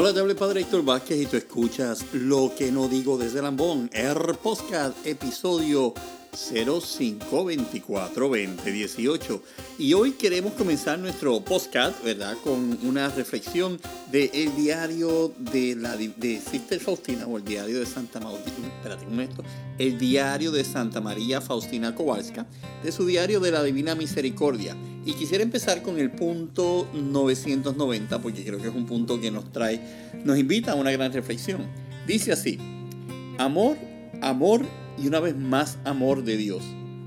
Hola, te habla Padre Héctor Vázquez y tú escuchas Lo que no digo desde Lambón, el podcast, episodio 05242018. Y hoy queremos comenzar nuestro podcast, ¿verdad? Con una reflexión del el diario de la de Sister Faustina o el diario de Santa María, espérate un momento, el diario de Santa María Faustina Kowalska, de su diario de la Divina Misericordia. Y quisiera empezar con el punto 990 porque creo que es un punto que nos trae, nos invita a una gran reflexión. Dice así: Amor, amor y una vez más amor de Dios.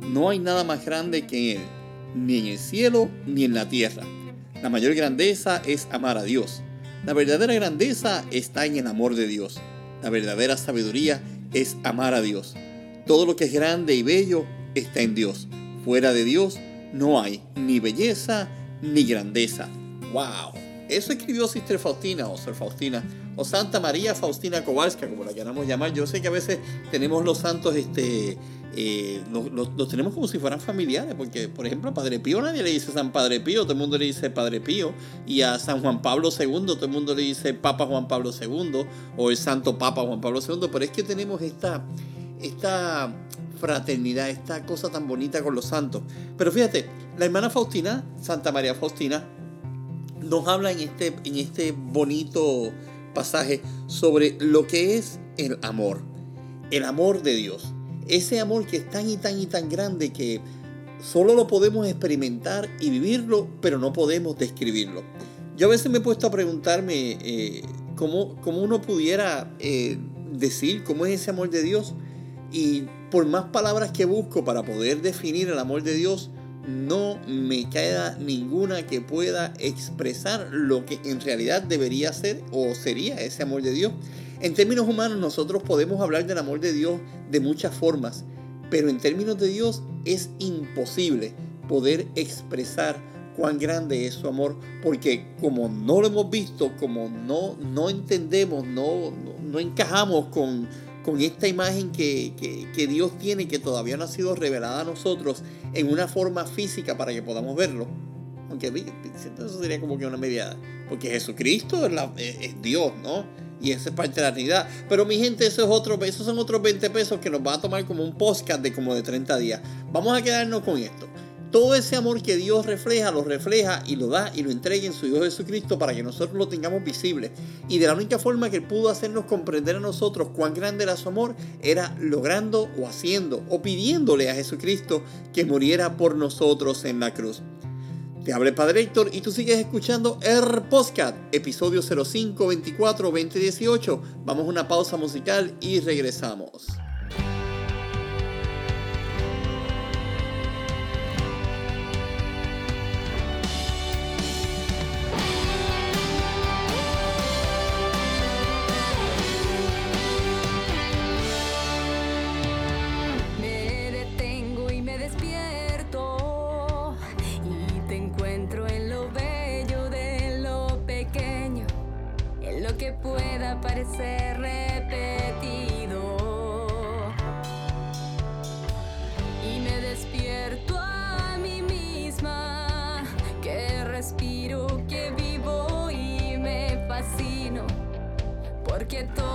No hay nada más grande que Él, ni en el cielo ni en la tierra. La mayor grandeza es amar a Dios. La verdadera grandeza está en el amor de Dios. La verdadera sabiduría es amar a Dios. Todo lo que es grande y bello está en Dios. Fuera de Dios no hay ni belleza ni grandeza. ¡Wow! Eso escribió Sister Faustina o Sor Faustina o Santa María Faustina Kowalska, como la queramos llamar. Yo sé que a veces tenemos los santos, este, eh, los, tenemos como si fueran familiares, porque por ejemplo a Padre Pío nadie le dice San Padre Pío, todo el mundo le dice Padre Pío, y a San Juan Pablo II todo el mundo le dice Papa Juan Pablo II o el Santo Papa Juan Pablo II, pero es que tenemos esta, esta fraternidad, esta cosa tan bonita con los santos. Pero fíjate, la hermana Faustina, Santa María Faustina, nos habla en este, en este bonito pasaje sobre lo que es el amor, el amor de Dios. Ese amor que es tan y tan y tan grande que solo lo podemos experimentar y vivirlo, pero no podemos describirlo. Yo a veces me he puesto a preguntarme eh, cómo, uno pudiera eh, decir cómo es ese amor de Dios y por más palabras que busco para poder definir el amor de Dios, no me queda ninguna que pueda expresar lo que en realidad debería ser o sería ese amor de Dios. En términos humanos nosotros podemos hablar del amor de Dios de muchas formas, pero en términos de Dios es imposible poder expresar cuán grande es su amor, porque como no lo hemos visto, como no, no entendemos, no, no encajamos con, con esta imagen que, Dios tiene que todavía no ha sido revelada a nosotros en una forma física para que podamos verlo. Aunque eso sería como que una mediada. Porque Jesucristo es, Dios, ¿no? Y esa es parte de la realidad. Pero mi gente, eso es esos son otros 20 pesos que nos va a tomar como un podcast de como de 30 días. Vamos a quedarnos con esto. Todo ese amor que Dios refleja, lo refleja y lo da y lo entrega en su Hijo Jesucristo para que nosotros lo tengamos visible. Y de la única forma que Él pudo hacernos comprender a nosotros cuán grande era su amor, era logrando o haciendo o pidiéndole a Jesucristo que muriera por nosotros en la cruz. Te habla el Padre Héctor y tú sigues escuchando el podcast, episodio 05 24 2018. Vamos a una pausa musical y regresamos. pueda parecer repetido. Y me despierto a mí misma, que respiro, que vivo y me fascino, porque todo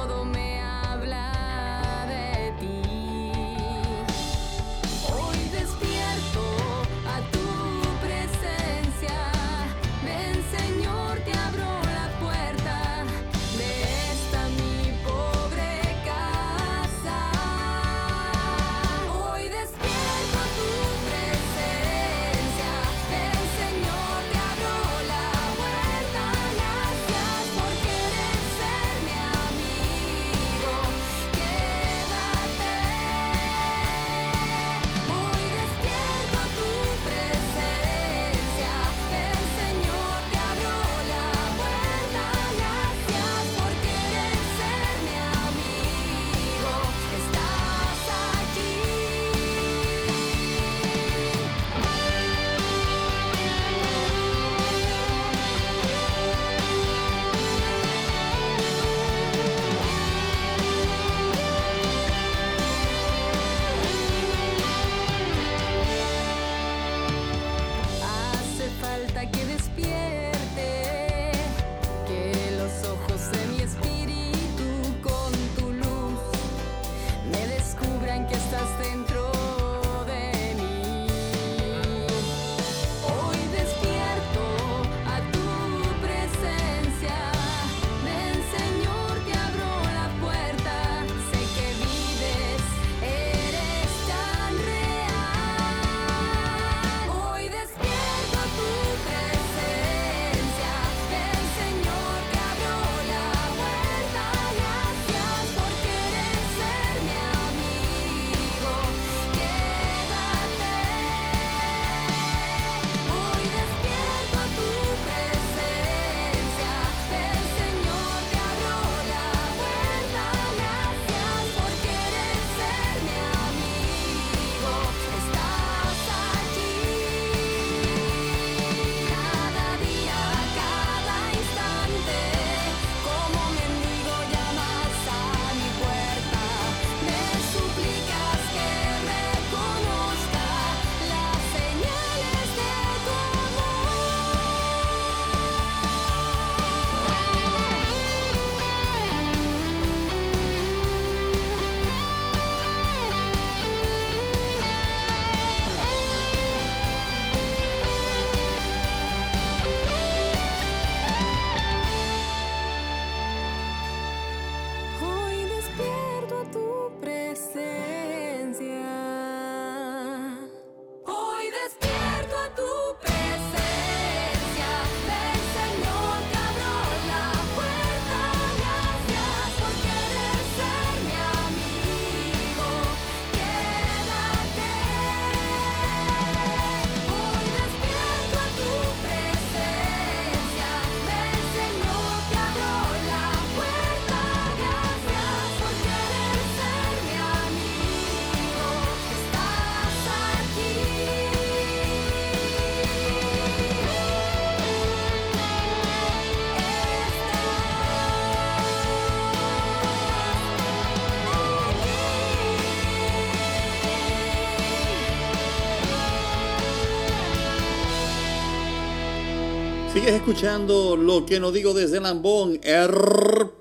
Sigues escuchando lo que no digo desde Lambón, el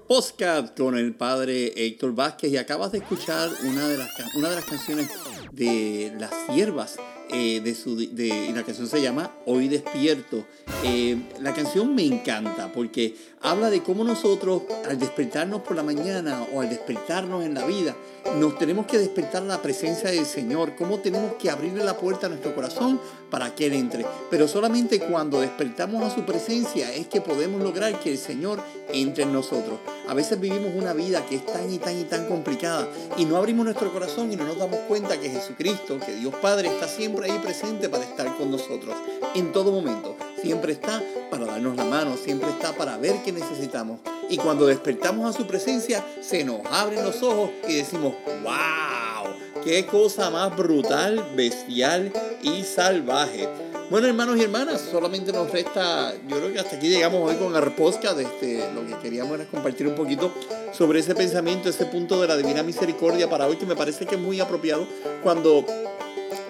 podcast con el padre Héctor Vázquez y acabas de escuchar una de las, una de las canciones de Las Siervas. Eh, de su, de, y la canción se llama Hoy Despierto. Eh, la canción me encanta porque habla de cómo nosotros al despertarnos por la mañana o al despertarnos en la vida, nos tenemos que despertar la presencia del Señor, cómo tenemos que abrirle la puerta a nuestro corazón para que Él entre. Pero solamente cuando despertamos a su presencia es que podemos lograr que el Señor entre en nosotros. A veces vivimos una vida que es tan y tan y tan complicada y no abrimos nuestro corazón y no nos damos cuenta que Jesucristo, que Dios Padre está siempre ahí presente para estar con nosotros en todo momento. Siempre está para darnos la mano, siempre está para ver qué necesitamos. Y cuando despertamos a su presencia, se nos abren los ojos y decimos, wow, qué cosa más brutal, bestial y salvaje. Bueno, hermanos y hermanas, solamente nos resta, yo creo que hasta aquí llegamos hoy con el podcast. Este, lo que queríamos era compartir un poquito sobre ese pensamiento, ese punto de la divina misericordia para hoy, que me parece que es muy apropiado cuando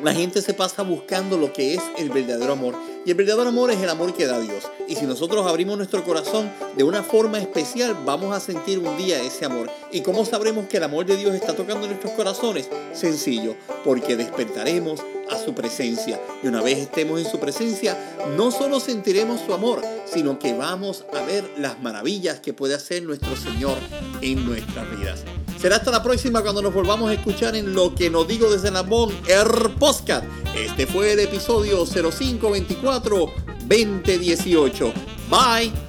la gente se pasa buscando lo que es el verdadero amor. Y el verdadero amor es el amor que da Dios. Y si nosotros abrimos nuestro corazón de una forma especial, vamos a sentir un día ese amor. ¿Y cómo sabremos que el amor de Dios está tocando nuestros corazones? Sencillo, porque despertaremos a su presencia. Y una vez estemos en su presencia, no solo sentiremos su amor, sino que vamos a ver las maravillas que puede hacer nuestro Señor en nuestras vidas. Será hasta la próxima cuando nos volvamos a escuchar en Lo que nos digo desde Lambón, el podcast. Este fue el episodio 0524 2018. Bye.